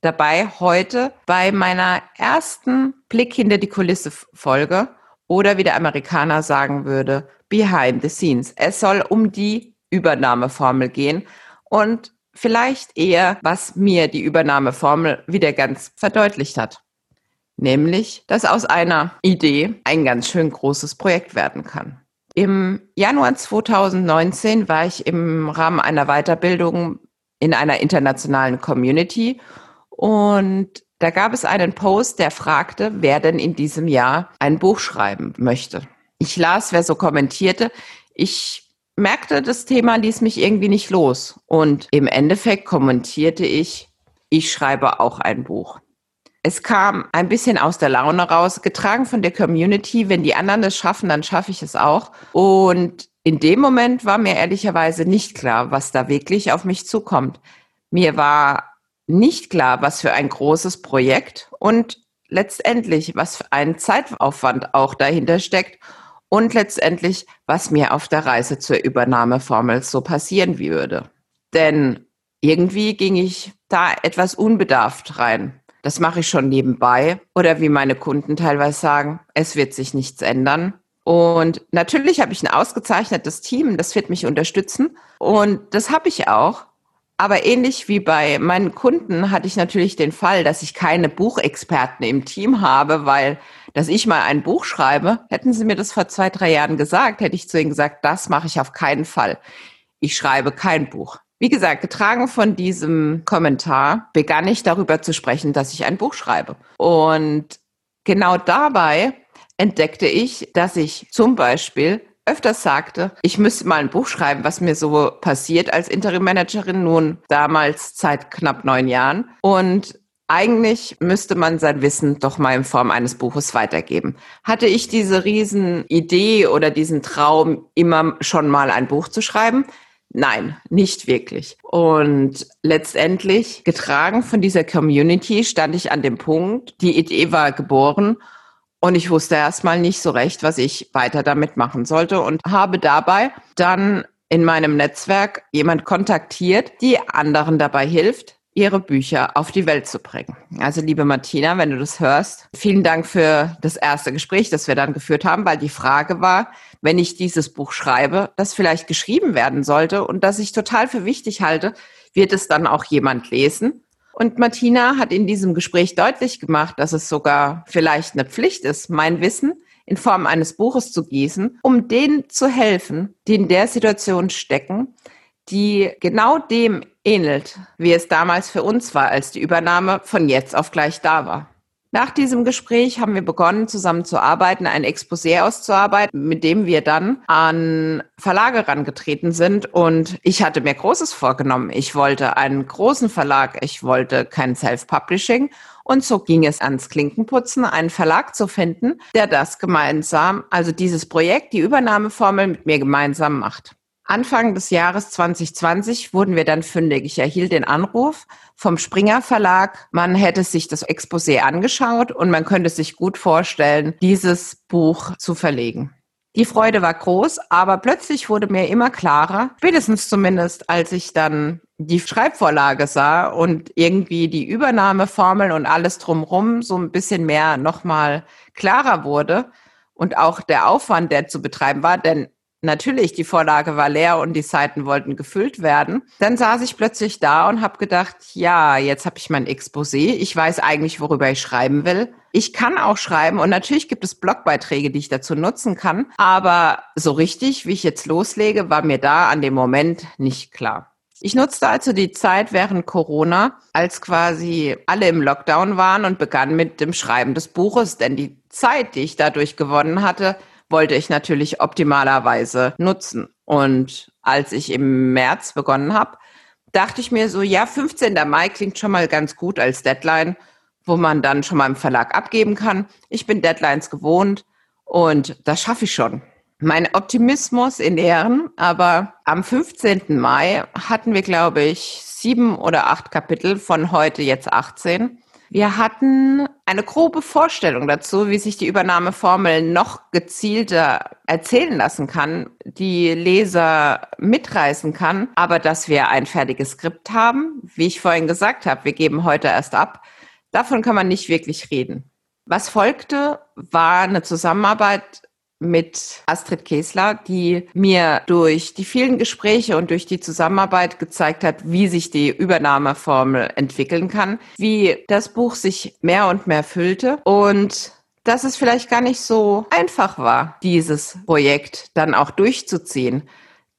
dabei heute bei meiner ersten Blick hinter die Kulisse Folge oder wie der Amerikaner sagen würde, behind the scenes. Es soll um die Übernahmeformel gehen und vielleicht eher, was mir die Übernahmeformel wieder ganz verdeutlicht hat. Nämlich, dass aus einer Idee ein ganz schön großes Projekt werden kann. Im Januar 2019 war ich im Rahmen einer Weiterbildung in einer internationalen Community und da gab es einen Post, der fragte, wer denn in diesem Jahr ein Buch schreiben möchte. Ich las, wer so kommentierte. Ich merkte, das Thema ließ mich irgendwie nicht los. Und im Endeffekt kommentierte ich, ich schreibe auch ein Buch. Es kam ein bisschen aus der Laune raus, getragen von der Community. Wenn die anderen es schaffen, dann schaffe ich es auch. Und in dem Moment war mir ehrlicherweise nicht klar, was da wirklich auf mich zukommt. Mir war nicht klar, was für ein großes Projekt und letztendlich, was für ein Zeitaufwand auch dahinter steckt und letztendlich, was mir auf der Reise zur Übernahmeformel so passieren würde. Denn irgendwie ging ich da etwas unbedarft rein das mache ich schon nebenbei. Oder wie meine Kunden teilweise sagen, es wird sich nichts ändern. Und natürlich habe ich ein ausgezeichnetes Team, das wird mich unterstützen. Und das habe ich auch. Aber ähnlich wie bei meinen Kunden hatte ich natürlich den Fall, dass ich keine Buchexperten im Team habe, weil, dass ich mal ein Buch schreibe, hätten sie mir das vor zwei, drei Jahren gesagt, hätte ich zu ihnen gesagt, das mache ich auf keinen Fall. Ich schreibe kein Buch. Wie gesagt, getragen von diesem Kommentar begann ich darüber zu sprechen, dass ich ein Buch schreibe. Und genau dabei entdeckte ich, dass ich zum Beispiel öfters sagte, ich müsste mal ein Buch schreiben, was mir so passiert als Interim-Managerin, nun damals seit knapp neun Jahren. Und eigentlich müsste man sein Wissen doch mal in Form eines Buches weitergeben. Hatte ich diese Riesenidee oder diesen Traum, immer schon mal ein Buch zu schreiben? Nein, nicht wirklich. Und letztendlich, getragen von dieser Community, stand ich an dem Punkt, die Idee war geboren und ich wusste erstmal nicht so recht, was ich weiter damit machen sollte und habe dabei dann in meinem Netzwerk jemand kontaktiert, die anderen dabei hilft, ihre Bücher auf die Welt zu bringen. Also liebe Martina, wenn du das hörst, vielen Dank für das erste Gespräch, das wir dann geführt haben, weil die Frage war, wenn ich dieses Buch schreibe, das vielleicht geschrieben werden sollte und das ich total für wichtig halte, wird es dann auch jemand lesen? Und Martina hat in diesem Gespräch deutlich gemacht, dass es sogar vielleicht eine Pflicht ist, mein Wissen in Form eines Buches zu gießen, um denen zu helfen, die in der Situation stecken, die genau dem ähnelt, wie es damals für uns war, als die Übernahme von jetzt auf gleich da war. Nach diesem Gespräch haben wir begonnen, zusammen zu arbeiten, ein Exposé auszuarbeiten, mit dem wir dann an Verlage rangetreten sind. Und ich hatte mir Großes vorgenommen. Ich wollte einen großen Verlag, ich wollte kein Self-Publishing. Und so ging es ans Klinkenputzen, einen Verlag zu finden, der das gemeinsam, also dieses Projekt, die Übernahmeformel mit mir gemeinsam macht. Anfang des Jahres 2020 wurden wir dann fündig. Ich erhielt den Anruf vom Springer Verlag. Man hätte sich das Exposé angeschaut und man könnte sich gut vorstellen, dieses Buch zu verlegen. Die Freude war groß, aber plötzlich wurde mir immer klarer, spätestens zumindest, als ich dann die Schreibvorlage sah und irgendwie die Übernahmeformel und alles drumherum so ein bisschen mehr nochmal klarer wurde und auch der Aufwand, der zu betreiben war, denn natürlich, die Vorlage war leer und die Seiten wollten gefüllt werden. Dann saß ich plötzlich da und habe gedacht, ja, jetzt habe ich mein Exposé. Ich weiß eigentlich, worüber ich schreiben will. Ich kann auch schreiben und natürlich gibt es Blogbeiträge, die ich dazu nutzen kann. Aber so richtig, wie ich jetzt loslege, war mir da an dem Moment nicht klar. Ich nutzte also die Zeit während Corona, als quasi alle im Lockdown waren und begann mit dem Schreiben des Buches, denn die Zeit, die ich dadurch gewonnen hatte, wollte ich natürlich optimalerweise nutzen. Und als ich im März begonnen habe, dachte ich mir so, ja, 15. Mai klingt schon mal ganz gut als Deadline, wo man dann schon mal im Verlag abgeben kann. Ich bin Deadlines gewohnt und das schaffe ich schon. Mein Optimismus in Ehren, aber am 15. Mai hatten wir, glaube ich, sieben oder acht Kapitel von heute jetzt 18. Wir hatten eine grobe Vorstellung dazu, wie sich die Übernahmeformel noch gezielter erzählen lassen kann, die Leser mitreißen kann, aber dass wir ein fertiges Skript haben, wie ich vorhin gesagt habe, wir geben heute erst ab, davon kann man nicht wirklich reden. Was folgte, war eine Zusammenarbeit mit Astrid Kesler, die mir durch die vielen Gespräche und durch die Zusammenarbeit gezeigt hat, wie sich die Übernahmeformel entwickeln kann, wie das Buch sich mehr und mehr füllte und dass es vielleicht gar nicht so einfach war, dieses Projekt dann auch durchzuziehen.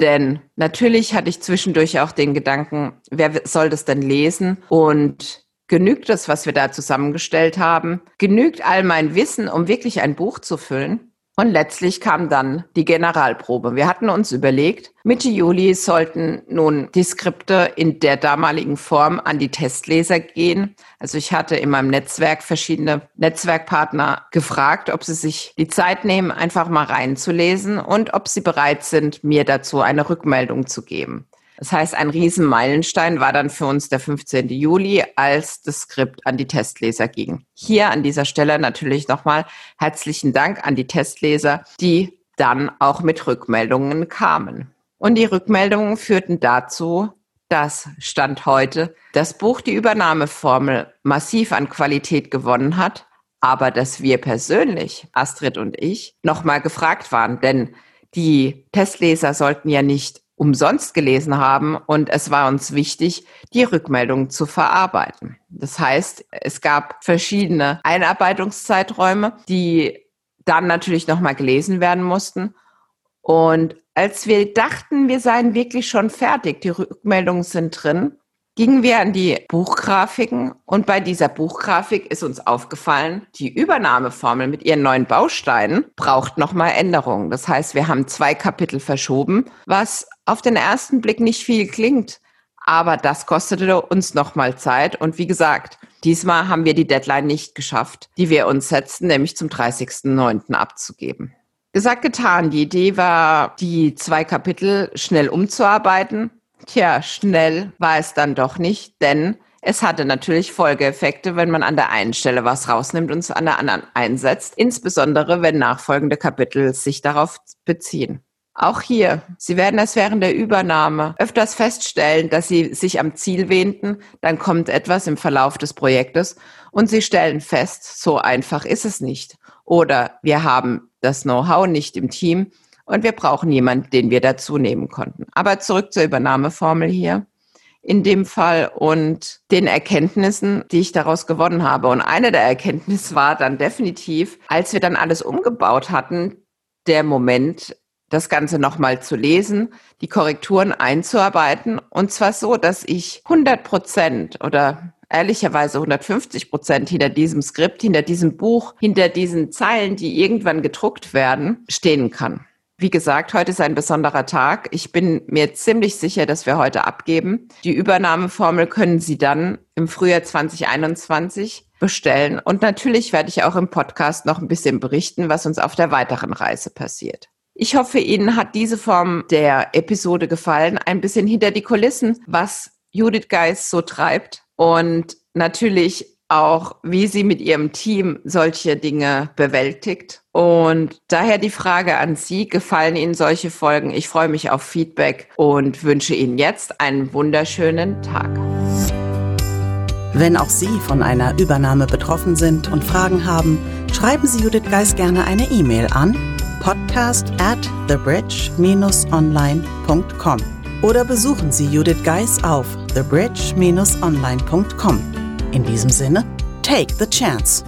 Denn natürlich hatte ich zwischendurch auch den Gedanken, wer soll das denn lesen? Und genügt das, was wir da zusammengestellt haben? Genügt all mein Wissen, um wirklich ein Buch zu füllen? Und letztlich kam dann die Generalprobe. Wir hatten uns überlegt, Mitte Juli sollten nun die Skripte in der damaligen Form an die Testleser gehen. Also ich hatte in meinem Netzwerk verschiedene Netzwerkpartner gefragt, ob sie sich die Zeit nehmen, einfach mal reinzulesen und ob sie bereit sind, mir dazu eine Rückmeldung zu geben. Das heißt, ein Riesenmeilenstein war dann für uns der 15. Juli, als das Skript an die Testleser ging. Hier an dieser Stelle natürlich nochmal herzlichen Dank an die Testleser, die dann auch mit Rückmeldungen kamen. Und die Rückmeldungen führten dazu, dass Stand heute das Buch die Übernahmeformel massiv an Qualität gewonnen hat, aber dass wir persönlich, Astrid und ich, nochmal gefragt waren, denn die Testleser sollten ja nicht umsonst gelesen haben und es war uns wichtig, die Rückmeldungen zu verarbeiten. Das heißt, es gab verschiedene Einarbeitungszeiträume, die dann natürlich nochmal gelesen werden mussten. Und als wir dachten, wir seien wirklich schon fertig, die Rückmeldungen sind drin, gingen wir an die Buchgrafiken und bei dieser Buchgrafik ist uns aufgefallen, die Übernahmeformel mit ihren neuen Bausteinen braucht nochmal Änderungen. Das heißt, wir haben zwei Kapitel verschoben, was auf den ersten Blick nicht viel klingt, aber das kostete uns nochmal Zeit und wie gesagt, diesmal haben wir die Deadline nicht geschafft, die wir uns setzten, nämlich zum 30.09. abzugeben. Gesagt, getan. Die Idee war, die zwei Kapitel schnell umzuarbeiten Tja, schnell war es dann doch nicht, denn es hatte natürlich Folgeeffekte, wenn man an der einen Stelle was rausnimmt und es an der anderen einsetzt, insbesondere wenn nachfolgende Kapitel sich darauf beziehen. Auch hier, Sie werden es während der Übernahme öfters feststellen, dass Sie sich am Ziel wähnten, dann kommt etwas im Verlauf des Projektes und Sie stellen fest, so einfach ist es nicht. Oder wir haben das Know-how nicht im Team und wir brauchen jemanden, den wir dazu nehmen konnten. Aber zurück zur Übernahmeformel hier in dem Fall und den Erkenntnissen, die ich daraus gewonnen habe. Und eine der Erkenntnisse war dann definitiv, als wir dann alles umgebaut hatten, der Moment, das Ganze nochmal zu lesen, die Korrekturen einzuarbeiten. Und zwar so, dass ich 100 Prozent oder ehrlicherweise 150 Prozent hinter diesem Skript, hinter diesem Buch, hinter diesen Zeilen, die irgendwann gedruckt werden, stehen kann. Wie gesagt, heute ist ein besonderer Tag. Ich bin mir ziemlich sicher, dass wir heute abgeben. Die Übernahmeformel können Sie dann im Frühjahr 2021 bestellen. Und natürlich werde ich auch im Podcast noch ein bisschen berichten, was uns auf der weiteren Reise passiert. Ich hoffe, Ihnen hat diese Form der Episode gefallen. Ein bisschen hinter die Kulissen, was Judith Geis so treibt. Und natürlich auch, wie sie mit ihrem Team solche Dinge bewältigt. Und daher die Frage an Sie, gefallen Ihnen solche Folgen? Ich freue mich auf Feedback und wünsche Ihnen jetzt einen wunderschönen Tag. Wenn auch Sie von einer Übernahme betroffen sind und Fragen haben, schreiben Sie Judith Geis gerne eine E-Mail an podcast at thebridge-online.com oder besuchen Sie Judith Geis auf thebridge-online.com. In diesem Sinne, take the chance.